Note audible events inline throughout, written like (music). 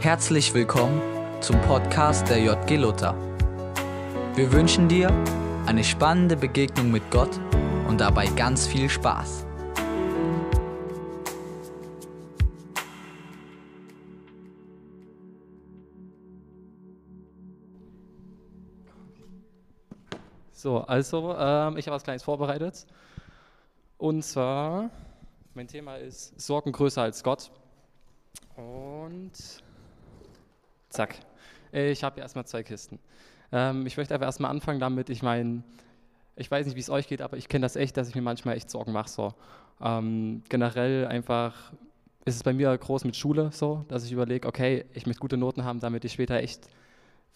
Herzlich willkommen zum Podcast der JG Luther. Wir wünschen dir eine spannende Begegnung mit Gott und dabei ganz viel Spaß. So, also ähm, ich habe was Kleines vorbereitet. Und zwar, mein Thema ist Sorgen größer als Gott. Und zack. Ich habe erstmal zwei Kisten. Ähm, ich möchte aber erstmal anfangen damit, ich meine, ich weiß nicht, wie es euch geht, aber ich kenne das echt, dass ich mir manchmal echt Sorgen mache. So. Ähm, generell einfach ist es bei mir groß mit Schule so, dass ich überlege, okay, ich möchte gute Noten haben, damit ich später echt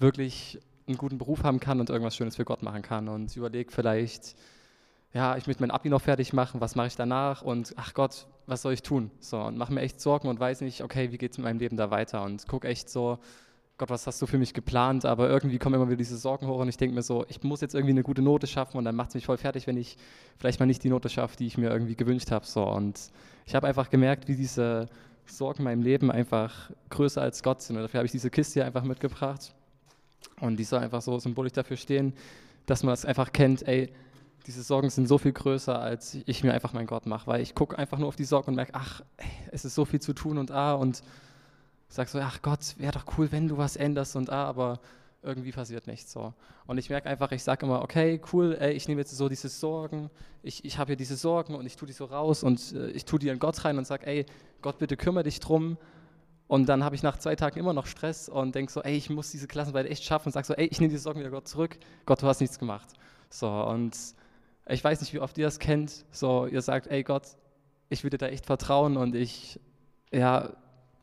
wirklich einen guten Beruf haben kann und irgendwas Schönes für Gott machen kann. Und überlege vielleicht, ja, ich möchte mein Abi noch fertig machen, was mache ich danach und ach Gott, was soll ich tun? So, und mache mir echt Sorgen und weiß nicht, okay, wie geht es in meinem Leben da weiter? Und gucke echt so, Gott, was hast du für mich geplant? Aber irgendwie kommen immer wieder diese Sorgen hoch und ich denke mir so, ich muss jetzt irgendwie eine gute Note schaffen und dann macht es mich voll fertig, wenn ich vielleicht mal nicht die Note schaffe, die ich mir irgendwie gewünscht habe. So. Und ich habe einfach gemerkt, wie diese Sorgen in meinem Leben einfach größer als Gott sind. Und dafür habe ich diese Kiste hier einfach mitgebracht. Und die soll einfach so symbolisch dafür stehen, dass man das einfach kennt, ey, diese Sorgen sind so viel größer, als ich mir einfach meinen Gott mache, weil ich gucke einfach nur auf die Sorgen und merke, ach, ey, es ist so viel zu tun und ah, und sag so, ach Gott, wäre doch cool, wenn du was änderst und ah, aber irgendwie passiert nichts so. Und ich merke einfach, ich sage immer, okay, cool, ey, ich nehme jetzt so diese Sorgen, ich, ich habe hier diese Sorgen und ich tue die so raus und äh, ich tue die in Gott rein und sage, ey, Gott, bitte kümmere dich drum, und dann habe ich nach zwei Tagen immer noch Stress und denke so, ey, ich muss diese Klassenarbeit echt schaffen und sage so, ey, ich nehme diese Sorgen wieder Gott zurück. Gott, du hast nichts gemacht. So, und ich weiß nicht, wie oft ihr das kennt. So, ihr sagt, ey Gott, ich dir da echt vertrauen und ich, ja,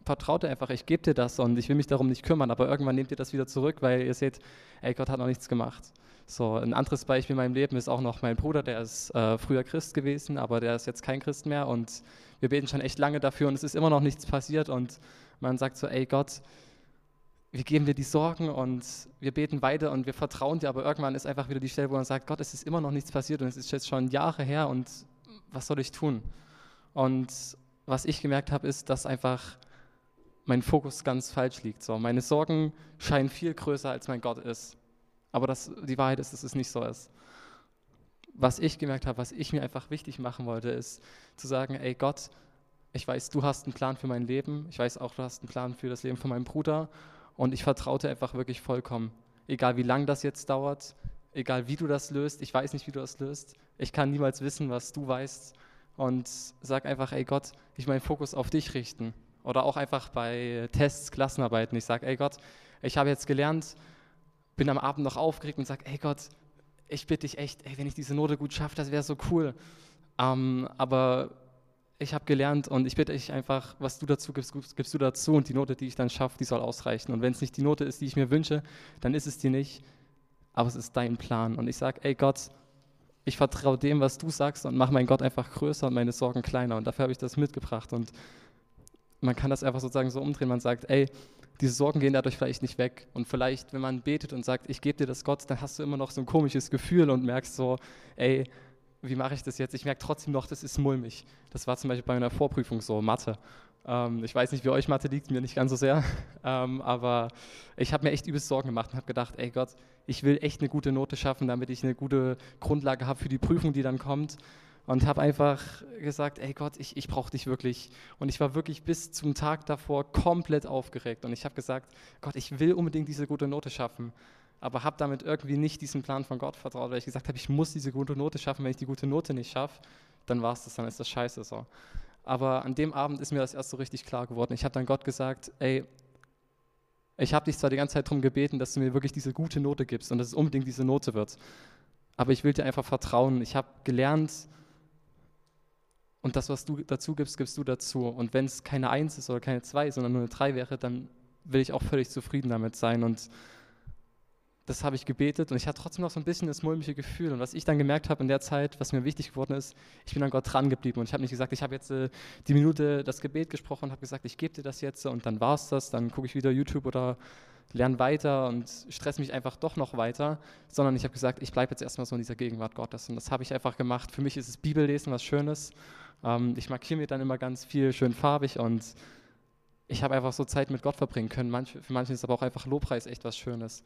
vertraut einfach, ich gebe dir das und ich will mich darum nicht kümmern, aber irgendwann nehmt ihr das wieder zurück, weil ihr seht, ey, Gott hat noch nichts gemacht. So, ein anderes Beispiel in meinem Leben ist auch noch mein Bruder, der ist äh, früher Christ gewesen, aber der ist jetzt kein Christ mehr und wir beten schon echt lange dafür und es ist immer noch nichts passiert und man sagt so, ey Gott, wir geben dir die Sorgen und wir beten weiter und wir vertrauen dir, aber irgendwann ist einfach wieder die Stelle, wo man sagt, Gott, es ist immer noch nichts passiert und es ist jetzt schon Jahre her und was soll ich tun? Und was ich gemerkt habe, ist, dass einfach mein Fokus ganz falsch liegt. So, meine Sorgen scheinen viel größer, als mein Gott ist. Aber das, die Wahrheit ist, dass es nicht so ist. Was ich gemerkt habe, was ich mir einfach wichtig machen wollte, ist zu sagen, ey Gott, ich weiß, du hast einen Plan für mein Leben. Ich weiß auch, du hast einen Plan für das Leben von meinem Bruder. Und ich vertraute einfach wirklich vollkommen. Egal wie lang das jetzt dauert, egal wie du das löst, ich weiß nicht, wie du das löst. Ich kann niemals wissen, was du weißt. Und sag einfach, ey Gott, ich meinen Fokus auf dich richten. Oder auch einfach bei Tests, Klassenarbeiten. Ich sage, ey Gott, ich habe jetzt gelernt, bin am Abend noch aufgeregt und sage, ey Gott, ich bitte dich echt, ey, wenn ich diese Note gut schaffe, das wäre so cool. Ähm, aber ich habe gelernt und ich bitte dich einfach, was du dazu gibst, gibst du dazu und die Note, die ich dann schaffe, die soll ausreichen. Und wenn es nicht die Note ist, die ich mir wünsche, dann ist es die nicht, aber es ist dein Plan. Und ich sage, ey Gott, ich vertraue dem, was du sagst und mache meinen Gott einfach größer und meine Sorgen kleiner. Und dafür habe ich das mitgebracht. Und man kann das einfach sozusagen so umdrehen. Man sagt, ey, diese Sorgen gehen dadurch vielleicht nicht weg. Und vielleicht, wenn man betet und sagt, ich gebe dir das Gott, dann hast du immer noch so ein komisches Gefühl und merkst so, ey, wie mache ich das jetzt? Ich merke trotzdem noch, das ist mulmig. Das war zum Beispiel bei meiner Vorprüfung so, Mathe. Ähm, ich weiß nicht, wie euch Mathe liegt, mir nicht ganz so sehr. (laughs) Ähm, aber ich habe mir echt übelst Sorgen gemacht und habe gedacht, ey Gott, ich will echt eine gute Note schaffen, damit ich eine gute Grundlage habe für die Prüfung, die dann kommt. Und habe einfach gesagt, ey Gott, ich, ich brauche dich wirklich. Und ich war wirklich bis zum Tag davor komplett aufgeregt. Und ich habe gesagt, Gott, ich will unbedingt diese gute Note schaffen aber habe damit irgendwie nicht diesem Plan von Gott vertraut, weil ich gesagt habe, ich muss diese gute Note schaffen. Wenn ich die gute Note nicht schaffe, dann war es das, dann ist das scheiße so. Aber an dem Abend ist mir das erst so richtig klar geworden. Ich habe dann Gott gesagt, ey, ich habe dich zwar die ganze Zeit darum gebeten, dass du mir wirklich diese gute Note gibst und dass es unbedingt diese Note wird, aber ich will dir einfach vertrauen. Ich habe gelernt und das, was du dazu gibst, gibst du dazu. Und wenn es keine Eins ist oder keine Zwei, sondern nur eine Drei wäre, dann will ich auch völlig zufrieden damit sein. Und das habe ich gebetet. Und ich hatte trotzdem noch so ein bisschen das mulmige Gefühl. Und was ich dann gemerkt habe in der Zeit, was mir wichtig geworden ist, ich bin an Gott dran geblieben und ich habe nicht gesagt, ich habe jetzt äh, die Minute das Gebet gesprochen und habe gesagt, ich gebe dir das jetzt. Und dann war es das, dann gucke ich wieder YouTube oder lerne weiter und stresse mich einfach doch noch weiter, sondern ich habe gesagt, ich bleibe jetzt erstmal so in dieser Gegenwart Gottes und das habe ich einfach gemacht. Für mich ist es Bibellesen was Schönes. Ähm, ich markiere mir dann immer ganz viel schön farbig und ich habe einfach so Zeit mit Gott verbringen können. Manch, für manche ist aber auch einfach Lobpreis echt was Schönes.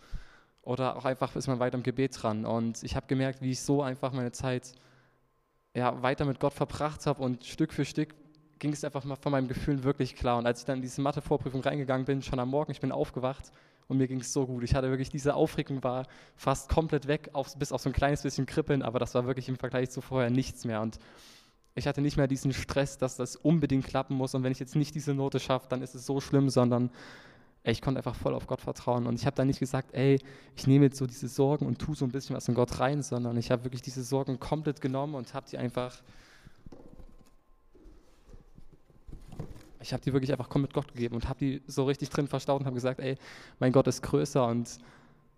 Oder auch einfach ist man weiter im Gebet dran. Und ich habe gemerkt, wie ich so einfach meine Zeit ja, weiter mit Gott verbracht habe und Stück für Stück ging es einfach mal von meinem Gefühl wirklich klar. Und als ich dann in diese Mathe-Vorprüfung reingegangen bin, schon am Morgen, ich bin aufgewacht und mir ging es so gut. Ich hatte wirklich, diese Aufregung war fast komplett weg, auf, bis auf so ein kleines bisschen Kribbeln, aber das war wirklich im Vergleich zu vorher nichts mehr. Und ich hatte nicht mehr diesen Stress, dass das unbedingt klappen muss und wenn ich jetzt nicht diese Note schaffe, dann ist es so schlimm, sondern ich konnte einfach voll auf Gott vertrauen und ich habe dann nicht gesagt, ey, ich nehme jetzt so diese Sorgen und tue so ein bisschen was in Gott rein, sondern ich habe wirklich diese Sorgen komplett genommen und habe die einfach ich habe die wirklich einfach komplett Gott gegeben und habe die so richtig drin verstaut und habe gesagt, ey, mein Gott ist größer und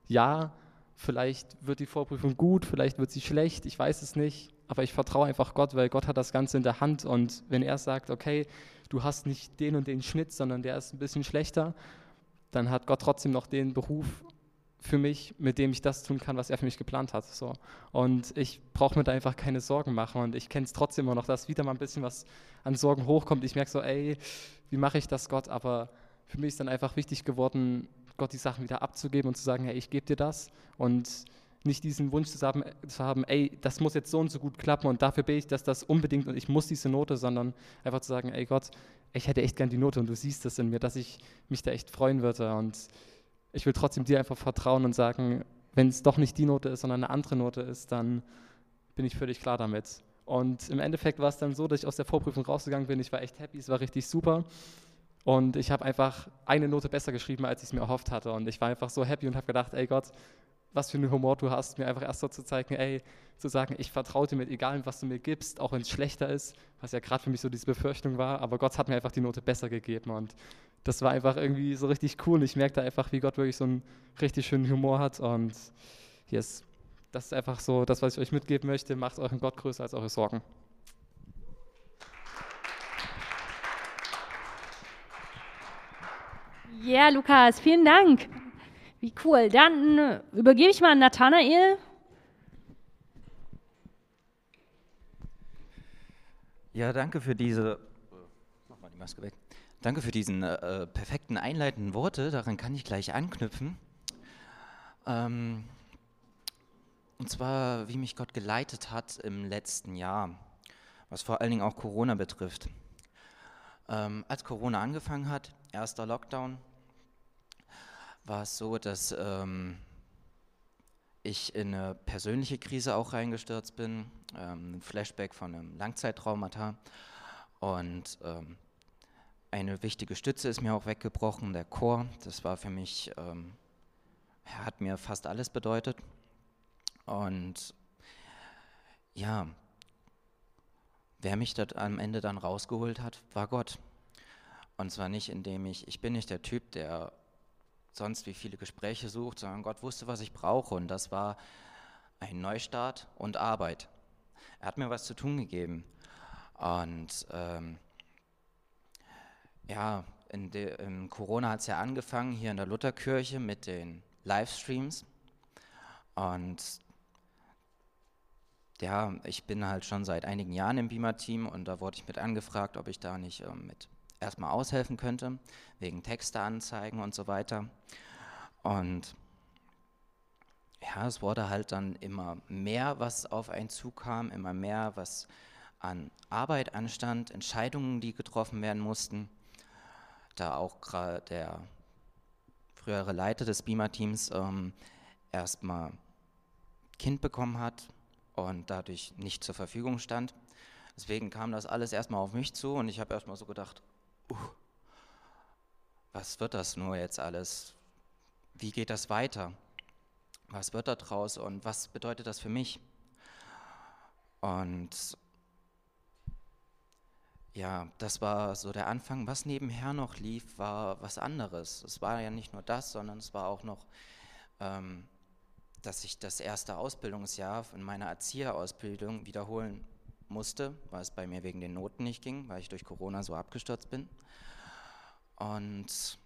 ja, vielleicht wird die Vorprüfung gut, vielleicht wird sie schlecht, ich weiß es nicht, aber ich vertraue einfach Gott, weil Gott hat das Ganze in der Hand und wenn er sagt, okay, du hast nicht den und den Schnitt, sondern der ist ein bisschen schlechter, dann hat Gott trotzdem noch den Beruf für mich, mit dem ich das tun kann, was er für mich geplant hat. So. Und ich brauche mir da einfach keine Sorgen machen. Und ich kenne es trotzdem immer noch, dass wieder mal ein bisschen was an Sorgen hochkommt. Ich merke so, ey, wie mache ich das, Gott? Aber für mich ist dann einfach wichtig geworden, Gott die Sachen wieder abzugeben und zu sagen, hey, ich gebe dir das. Und nicht diesen Wunsch zu haben, zu haben, ey, das muss jetzt so und so gut klappen und dafür bin ich, dass das unbedingt und ich muss diese Note, sondern einfach zu sagen, ey Gott, ich hätte echt gern die Note und du siehst das in mir, dass ich mich da echt freuen würde und ich will trotzdem dir einfach vertrauen und sagen, wenn es doch nicht die Note ist, sondern eine andere Note ist, dann bin ich völlig klar damit. Und im Endeffekt war es dann so, dass ich aus der Vorprüfung rausgegangen bin. Ich war echt happy, es war richtig super. Und ich habe einfach eine Note besser geschrieben, als ich es mir erhofft hatte. Und ich war einfach so happy und habe gedacht, ey Gott, was für einen Humor du hast, mir einfach erst so zu zeigen, ey, zu sagen, ich vertraue dir mit, egal was du mir gibst, auch wenn es schlechter ist, was ja gerade für mich so diese Befürchtung war, aber Gott hat mir einfach die Note besser gegeben und das war einfach irgendwie so richtig cool ich merkte einfach, wie Gott wirklich so einen richtig schönen Humor hat und yes, das ist einfach so das, was ich euch mitgeben möchte, macht euren Gott größer als eure Sorgen. Ja, Lukas, vielen Dank. Wie cool. Dann äh, übergebe ich mal an Nathanael. Ja, danke für diese. Mach mal die Maske weg. Danke für diesen äh, perfekten einleitenden Worte. Daran kann ich gleich anknüpfen. Ähm, und zwar, wie mich Gott geleitet hat im letzten Jahr, was vor allen Dingen auch Corona betrifft. Ähm, als Corona angefangen hat, erster Lockdown, war es so, dass ähm, ich in eine persönliche Krise auch reingestürzt bin, ähm, ein Flashback von einem Langzeittraumata. Und ähm, eine wichtige Stütze ist mir auch weggebrochen, der Chor. Das war für mich, ähm, hat mir fast alles bedeutet. Und ja, wer mich dort am Ende dann rausgeholt hat, war Gott. Und zwar nicht, indem ich, ich bin nicht der Typ, der sonst wie viele Gespräche sucht, sondern Gott wusste, was ich brauche. Und das war ein Neustart und Arbeit. Er hat mir was zu tun gegeben. Und ähm, ja, in, de, in Corona hat es ja angefangen hier in der Lutherkirche mit den Livestreams. Und ja, ich bin halt schon seit einigen Jahren im Beamer-Team und da wurde ich mit angefragt, ob ich da nicht äh, mit erstmal aushelfen könnte, wegen Texteanzeigen und so weiter. Und ja, es wurde halt dann immer mehr, was auf einen zukam, immer mehr, was an Arbeit anstand, Entscheidungen, die getroffen werden mussten. Da auch gerade der frühere Leiter des Beamer-Teams ähm, erstmal Kind bekommen hat und dadurch nicht zur Verfügung stand. Deswegen kam das alles erstmal auf mich zu und ich habe erstmal so gedacht, uh, was wird das nur jetzt alles? Wie geht das weiter? Was wird da draus und was bedeutet das für mich? Und ja, das war so der Anfang. Was nebenher noch lief, war was anderes. Es war ja nicht nur das, sondern es war auch noch, ähm, dass ich das erste Ausbildungsjahr in meiner Erzieherausbildung wiederholen musste, weil es bei mir wegen den Noten nicht ging, weil ich durch Corona so abgestürzt bin. Und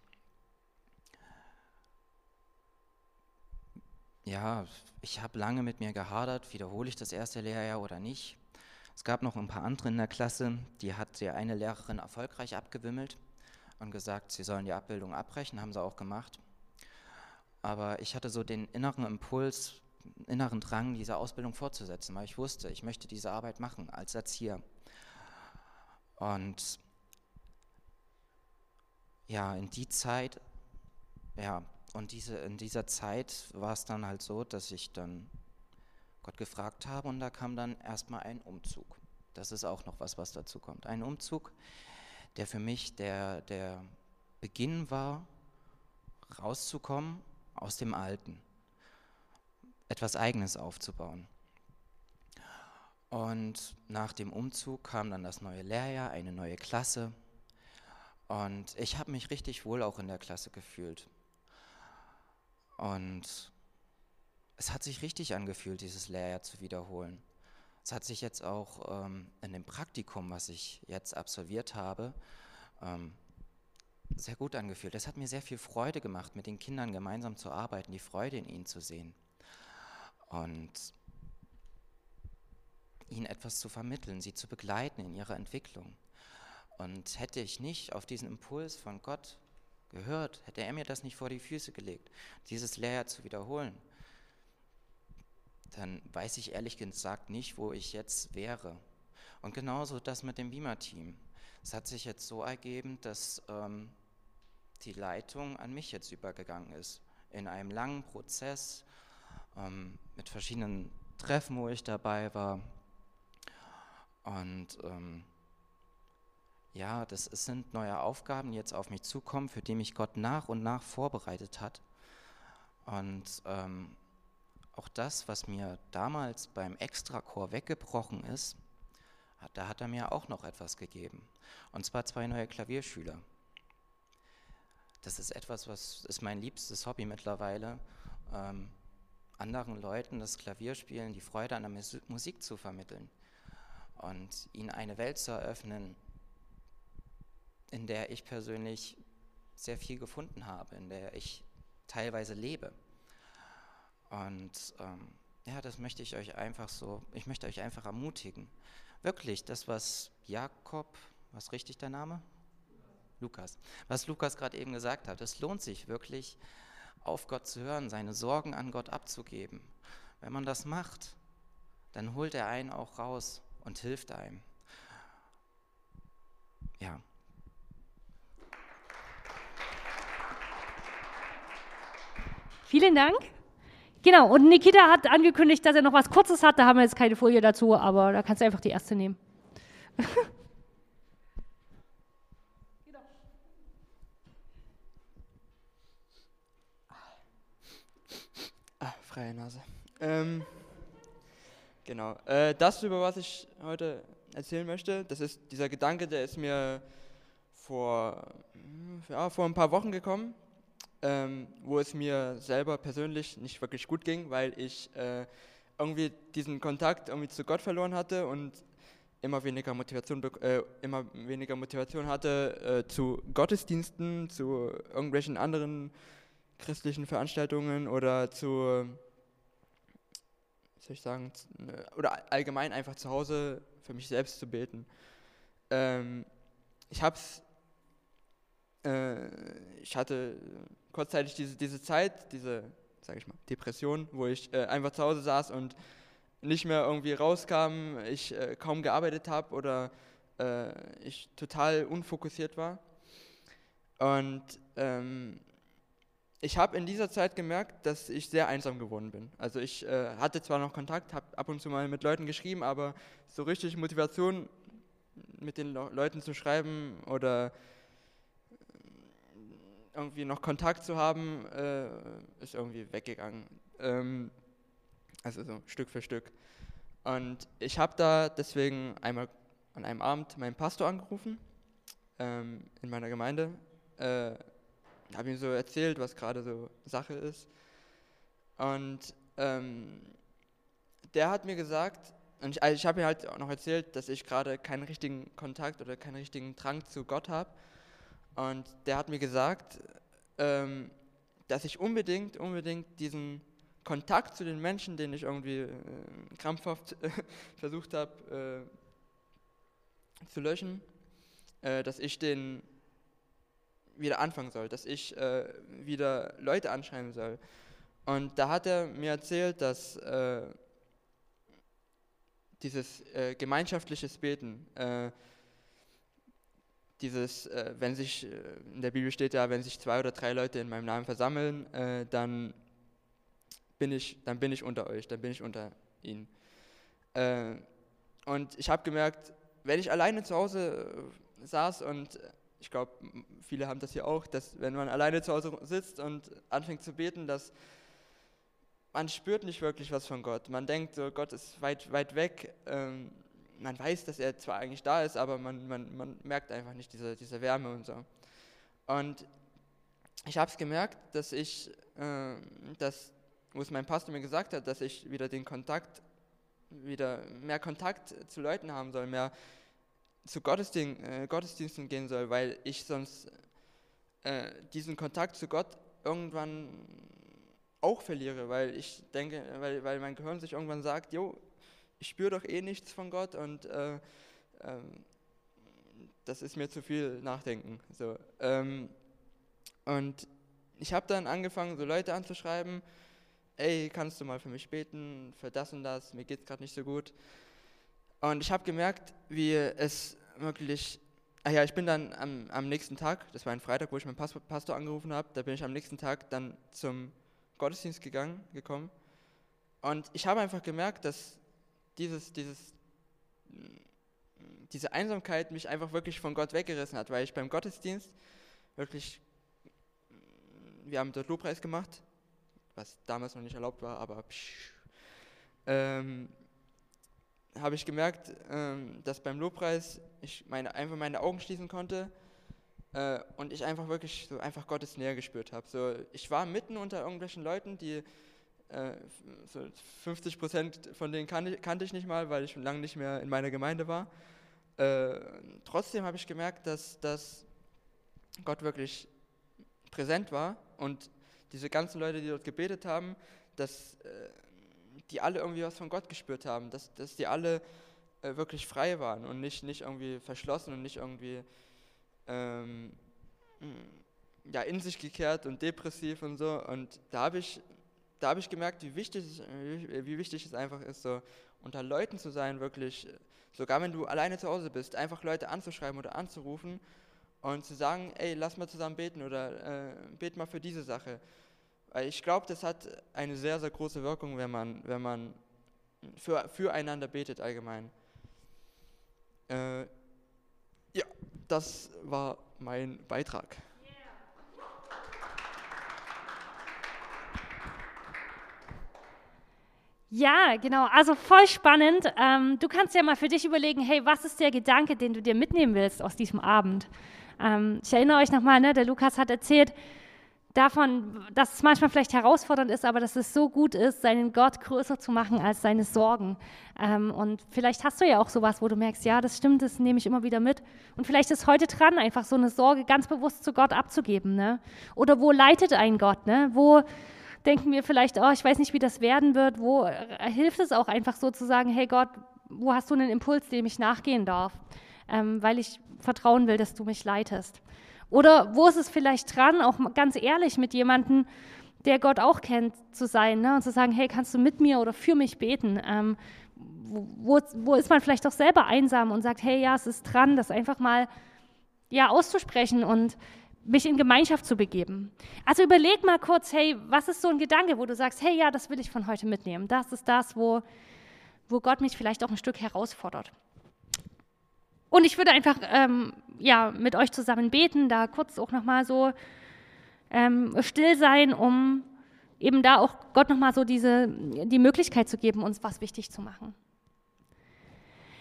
ja, ich habe lange mit mir gehadert, wiederhole ich das erste Lehrjahr oder nicht. Es gab noch ein paar andere in der Klasse, die hat die eine Lehrerin erfolgreich abgewimmelt, und gesagt, sie sollen die Abbildung abbrechen, haben sie auch gemacht. Aber ich hatte so den inneren Impuls, inneren Drang, diese Ausbildung fortzusetzen, weil ich wusste, ich möchte diese Arbeit machen als Erzieher. Und ja, in die Zeit, ja, und diese, in dieser Zeit war es dann halt so, dass ich dann Gott gefragt habe und da kam dann erstmal ein Umzug. Das ist auch noch was, was dazu kommt. Ein Umzug, der für mich der, der Beginn war, rauszukommen aus dem Alten, etwas Eigenes aufzubauen. Und nach dem Umzug kam dann das neue Lehrjahr, eine neue Klasse. Und ich habe mich richtig wohl auch in der Klasse gefühlt. Und es hat sich richtig angefühlt, dieses Lehrjahr zu wiederholen. Es hat sich jetzt auch ähm, in dem Praktikum, was ich jetzt absolviert habe, ähm, sehr gut angefühlt. Es hat mir sehr viel Freude gemacht, mit den Kindern gemeinsam zu arbeiten, die Freude in ihnen zu sehen und ihnen etwas zu vermitteln, sie zu begleiten in ihrer Entwicklung. Und hätte ich nicht auf diesen Impuls von Gott gehört, hätte er mir das nicht vor die Füße gelegt, dieses Lehrjahr zu wiederholen, dann weiß ich ehrlich gesagt nicht, wo ich jetzt wäre. Und genauso das mit dem Beamer-Team. Es hat sich jetzt so ergeben, dass ähm, die Leitung an mich jetzt übergegangen ist. In einem langen Prozess ähm, mit verschiedenen Treffen, wo ich dabei war. Und ähm, ja, das sind neue Aufgaben, die jetzt auf mich zukommen, für die mich Gott nach und nach vorbereitet hat. Und ähm, auch das, was mir damals beim Extrachor weggebrochen ist, da hat er mir auch noch etwas gegeben. Und zwar zwei neue Klavierschüler. Das ist etwas, was ist mein liebstes Hobby mittlerweile, ähm, anderen Leuten das Klavierspielen, die Freude an der Musik zu vermitteln und ihnen eine Welt zu eröffnen, in der ich persönlich sehr viel gefunden habe, in der ich teilweise lebe. Und ähm, ja, das möchte ich euch einfach so, ich möchte euch einfach ermutigen. Wirklich, das, was Jakob, was richtig der Name? Lukas. Was Lukas gerade eben gesagt hat, es lohnt sich wirklich, auf Gott zu hören, seine Sorgen an Gott abzugeben. Wenn man das macht, dann holt er einen auch raus und hilft einem. Ja. Vielen Dank. Genau, und Nikita hat angekündigt, dass er noch was Kurzes hat. Da haben wir jetzt keine Folie dazu, aber da kannst du einfach die erste nehmen. (laughs) Ah, freie Nase. Ähm, genau. Äh, das, über was ich heute erzählen möchte, das ist dieser Gedanke, der ist mir vor, ja, vor ein paar Wochen gekommen ähm, wo es mir selber persönlich nicht wirklich gut ging, weil ich äh, irgendwie diesen Kontakt irgendwie zu Gott verloren hatte und immer weniger Motivation, äh, immer weniger Motivation hatte äh, zu Gottesdiensten, zu irgendwelchen anderen christlichen Veranstaltungen oder zu, soll ich sagen, äh, oder allgemein einfach zu Hause für mich selbst zu beten. Ähm, ich habe äh, ich hatte kurzzeitig diese, diese Zeit, diese, sage ich mal, Depression, wo ich äh, einfach zu Hause saß und nicht mehr irgendwie rauskam, ich äh, kaum gearbeitet habe oder äh, ich total unfokussiert war. Und ähm, ich habe in dieser Zeit gemerkt, dass ich sehr einsam geworden bin. Also ich äh, hatte zwar noch Kontakt, habe ab und zu mal mit Leuten geschrieben, aber so richtig Motivation mit den Le Leuten zu schreiben oder irgendwie noch Kontakt zu haben, äh, ist irgendwie weggegangen. Ähm, also so Stück für Stück. Und ich habe da deswegen einmal an einem Abend meinen Pastor angerufen ähm, in meiner Gemeinde. Äh, habe ihm so erzählt, was gerade so Sache ist. Und ähm, der hat mir gesagt, und ich, also ich habe ihm halt auch noch erzählt, dass ich gerade keinen richtigen Kontakt oder keinen richtigen Drang zu Gott habe und der hat mir gesagt, ähm, dass ich unbedingt, unbedingt diesen Kontakt zu den Menschen, den ich irgendwie äh, krampfhaft (laughs) versucht habe äh, zu löschen, äh, dass ich den wieder anfangen soll, dass ich äh, wieder Leute anschreiben soll. Und da hat er mir erzählt, dass äh, dieses äh, gemeinschaftliches Beten, äh, dieses, äh, wenn sich, äh, in der Bibel steht ja, wenn sich zwei oder drei Leute in meinem Namen versammeln, äh, dann, bin ich, dann bin ich unter euch, dann bin ich unter ihnen. Äh, und ich habe gemerkt, wenn ich alleine zu Hause saß und ich glaube, viele haben das hier auch, dass wenn man alleine zu Hause sitzt und anfängt zu beten, dass man spürt nicht wirklich was von Gott. Man denkt so, Gott ist weit, weit weg. Ähm, man weiß, dass er zwar eigentlich da ist, aber man, man, man merkt einfach nicht diese, diese Wärme und so. Und ich habe es gemerkt, dass ich, äh, dass, wo es mein Pastor mir gesagt hat, dass ich wieder den Kontakt, wieder mehr Kontakt zu Leuten haben soll, mehr zu Gottesdien äh, Gottesdiensten gehen soll, weil ich sonst äh, diesen Kontakt zu Gott irgendwann auch verliere, weil ich denke, weil, weil mein Gehirn sich irgendwann sagt, jo, ich spüre doch eh nichts von Gott und äh, ähm, das ist mir zu viel Nachdenken. So, ähm, und ich habe dann angefangen, so Leute anzuschreiben, ey, kannst du mal für mich beten, für das und das, mir geht es gerade nicht so gut. Und ich habe gemerkt, wie es wirklich, ach ja, ich bin dann am, am nächsten Tag, das war ein Freitag, wo ich meinen Pastor angerufen habe, da bin ich am nächsten Tag dann zum Gottesdienst gegangen, gekommen. Und ich habe einfach gemerkt, dass dieses, dieses, diese Einsamkeit mich einfach wirklich von Gott weggerissen hat, weil ich beim Gottesdienst wirklich, wir haben dort Lobpreis gemacht, was damals noch nicht erlaubt war, aber ähm, habe ich gemerkt, ähm, dass beim Lobpreis ich meine, einfach meine Augen schließen konnte äh, und ich einfach wirklich so einfach Gottes Nähe gespürt habe. So, ich war mitten unter irgendwelchen Leuten, die äh, so 50 Prozent von denen kan kannte ich nicht mal, weil ich schon lange nicht mehr in meiner Gemeinde war. Äh, trotzdem habe ich gemerkt, dass, dass Gott wirklich präsent war und diese ganzen Leute, die dort gebetet haben, dass äh, die alle irgendwie was von Gott gespürt haben, dass, dass die alle äh, wirklich frei waren und nicht, nicht irgendwie verschlossen und nicht irgendwie ähm, ja, in sich gekehrt und depressiv und so. Und da habe ich, da hab ich gemerkt, wie wichtig, wie wichtig es einfach ist, so unter Leuten zu sein, wirklich, sogar wenn du alleine zu Hause bist, einfach Leute anzuschreiben oder anzurufen und zu sagen, ey, lass mal zusammen beten oder äh, bet mal für diese Sache. Weil ich glaube, das hat eine sehr, sehr große Wirkung, wenn man, wenn man für, füreinander betet allgemein. Äh, ja, das war mein Beitrag. Ja, genau. Also voll spannend. Ähm, du kannst ja mal für dich überlegen, hey, was ist der Gedanke, den du dir mitnehmen willst aus diesem Abend? Ähm, ich erinnere euch nochmal, ne, der Lukas hat erzählt, davon, dass es manchmal vielleicht herausfordernd ist, aber dass es so gut ist, seinen Gott größer zu machen als seine Sorgen. Ähm, und vielleicht hast du ja auch sowas, wo du merkst, ja, das stimmt, das nehme ich immer wieder mit. Und vielleicht ist heute dran, einfach so eine Sorge ganz bewusst zu Gott abzugeben. Ne? Oder wo leitet ein Gott? Ne? Wo denken wir vielleicht, oh, ich weiß nicht, wie das werden wird. Wo äh, hilft es auch einfach so zu sagen, hey Gott, wo hast du einen Impuls, dem ich nachgehen darf? Ähm, weil ich vertrauen will, dass du mich leitest. Oder wo ist es vielleicht dran, auch ganz ehrlich mit jemandem, der Gott auch kennt, zu sein ne? und zu sagen, hey, kannst du mit mir oder für mich beten? Ähm, wo, wo ist man vielleicht auch selber einsam und sagt, hey, ja, es ist dran, das einfach mal ja, auszusprechen und mich in Gemeinschaft zu begeben. Also überleg mal kurz, hey, was ist so ein Gedanke, wo du sagst, hey, ja, das will ich von heute mitnehmen. Das ist das, wo, wo Gott mich vielleicht auch ein Stück herausfordert. Und ich würde einfach ähm, ja, mit euch zusammen beten, da kurz auch nochmal so ähm, still sein, um eben da auch Gott nochmal so diese, die Möglichkeit zu geben, uns was wichtig zu machen.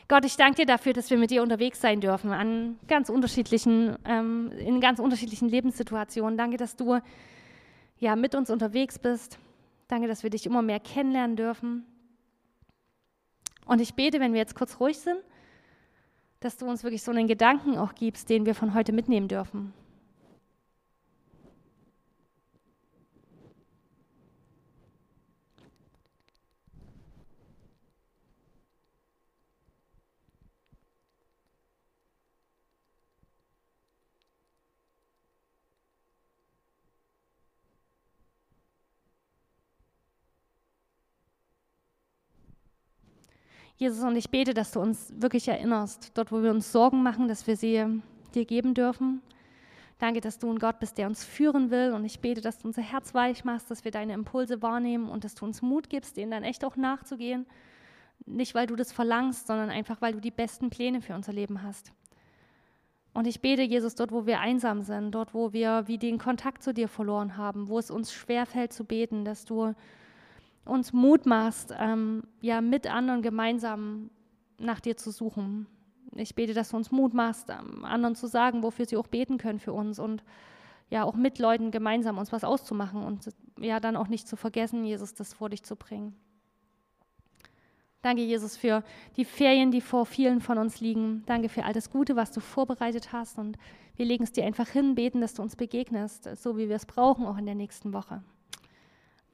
Gott, ich danke dir dafür, dass wir mit dir unterwegs sein dürfen an ganz unterschiedlichen, ähm, in ganz unterschiedlichen Lebenssituationen. Danke, dass du ja mit uns unterwegs bist. Danke, dass wir dich immer mehr kennenlernen dürfen. Und ich bete, wenn wir jetzt kurz ruhig sind, dass du uns wirklich so einen Gedanken auch gibst, den wir von heute mitnehmen dürfen. Jesus, und ich bete, dass du uns wirklich erinnerst, dort, wo wir uns Sorgen machen, dass wir sie dir geben dürfen. Danke, dass du ein Gott bist, der uns führen will. Und ich bete, dass du unser Herz weich machst, dass wir deine Impulse wahrnehmen und dass du uns Mut gibst, denen dann echt auch nachzugehen. Nicht, weil du das verlangst, sondern einfach, weil du die besten Pläne für unser Leben hast. Und ich bete, Jesus, dort, wo wir einsam sind, dort, wo wir wie den Kontakt zu dir verloren haben, wo es uns schwerfällt zu beten, dass du uns Mut machst, ähm, ja, mit anderen gemeinsam nach dir zu suchen. Ich bete, dass du uns Mut machst, ähm, anderen zu sagen, wofür sie auch beten können für uns und ja, auch mit Leuten gemeinsam uns was auszumachen und ja, dann auch nicht zu vergessen, Jesus, das vor dich zu bringen. Danke, Jesus, für die Ferien, die vor vielen von uns liegen. Danke für all das Gute, was du vorbereitet hast. Und wir legen es dir einfach hin, beten, dass du uns begegnest, so wie wir es brauchen, auch in der nächsten Woche.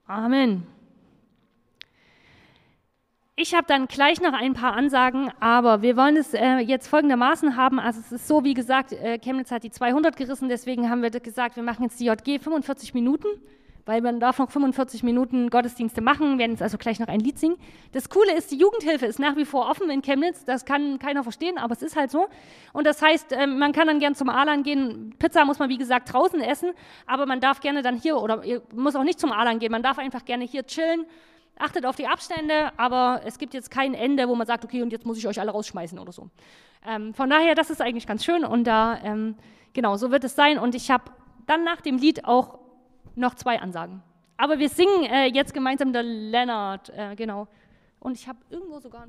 Amen. Ich habe dann gleich noch ein paar Ansagen, aber wir wollen es äh, jetzt folgendermaßen haben. Also es ist so, wie gesagt, äh, Chemnitz hat die 200 gerissen, deswegen haben wir gesagt, wir machen jetzt die JG 45 Minuten, weil man darf noch 45 Minuten Gottesdienste machen, werden jetzt also gleich noch ein Lied singen. Das Coole ist, die Jugendhilfe ist nach wie vor offen in Chemnitz, das kann keiner verstehen, aber es ist halt so. Und das heißt, äh, man kann dann gern zum Alan gehen, Pizza muss man wie gesagt draußen essen, aber man darf gerne dann hier, oder muss auch nicht zum Alan gehen, man darf einfach gerne hier chillen, Achtet auf die Abstände, aber es gibt jetzt kein Ende, wo man sagt, okay, und jetzt muss ich euch alle rausschmeißen oder so. Ähm, von daher, das ist eigentlich ganz schön und da, ähm, genau, so wird es sein. Und ich habe dann nach dem Lied auch noch zwei Ansagen. Aber wir singen äh, jetzt gemeinsam der Lennart, äh, genau. Und ich habe irgendwo sogar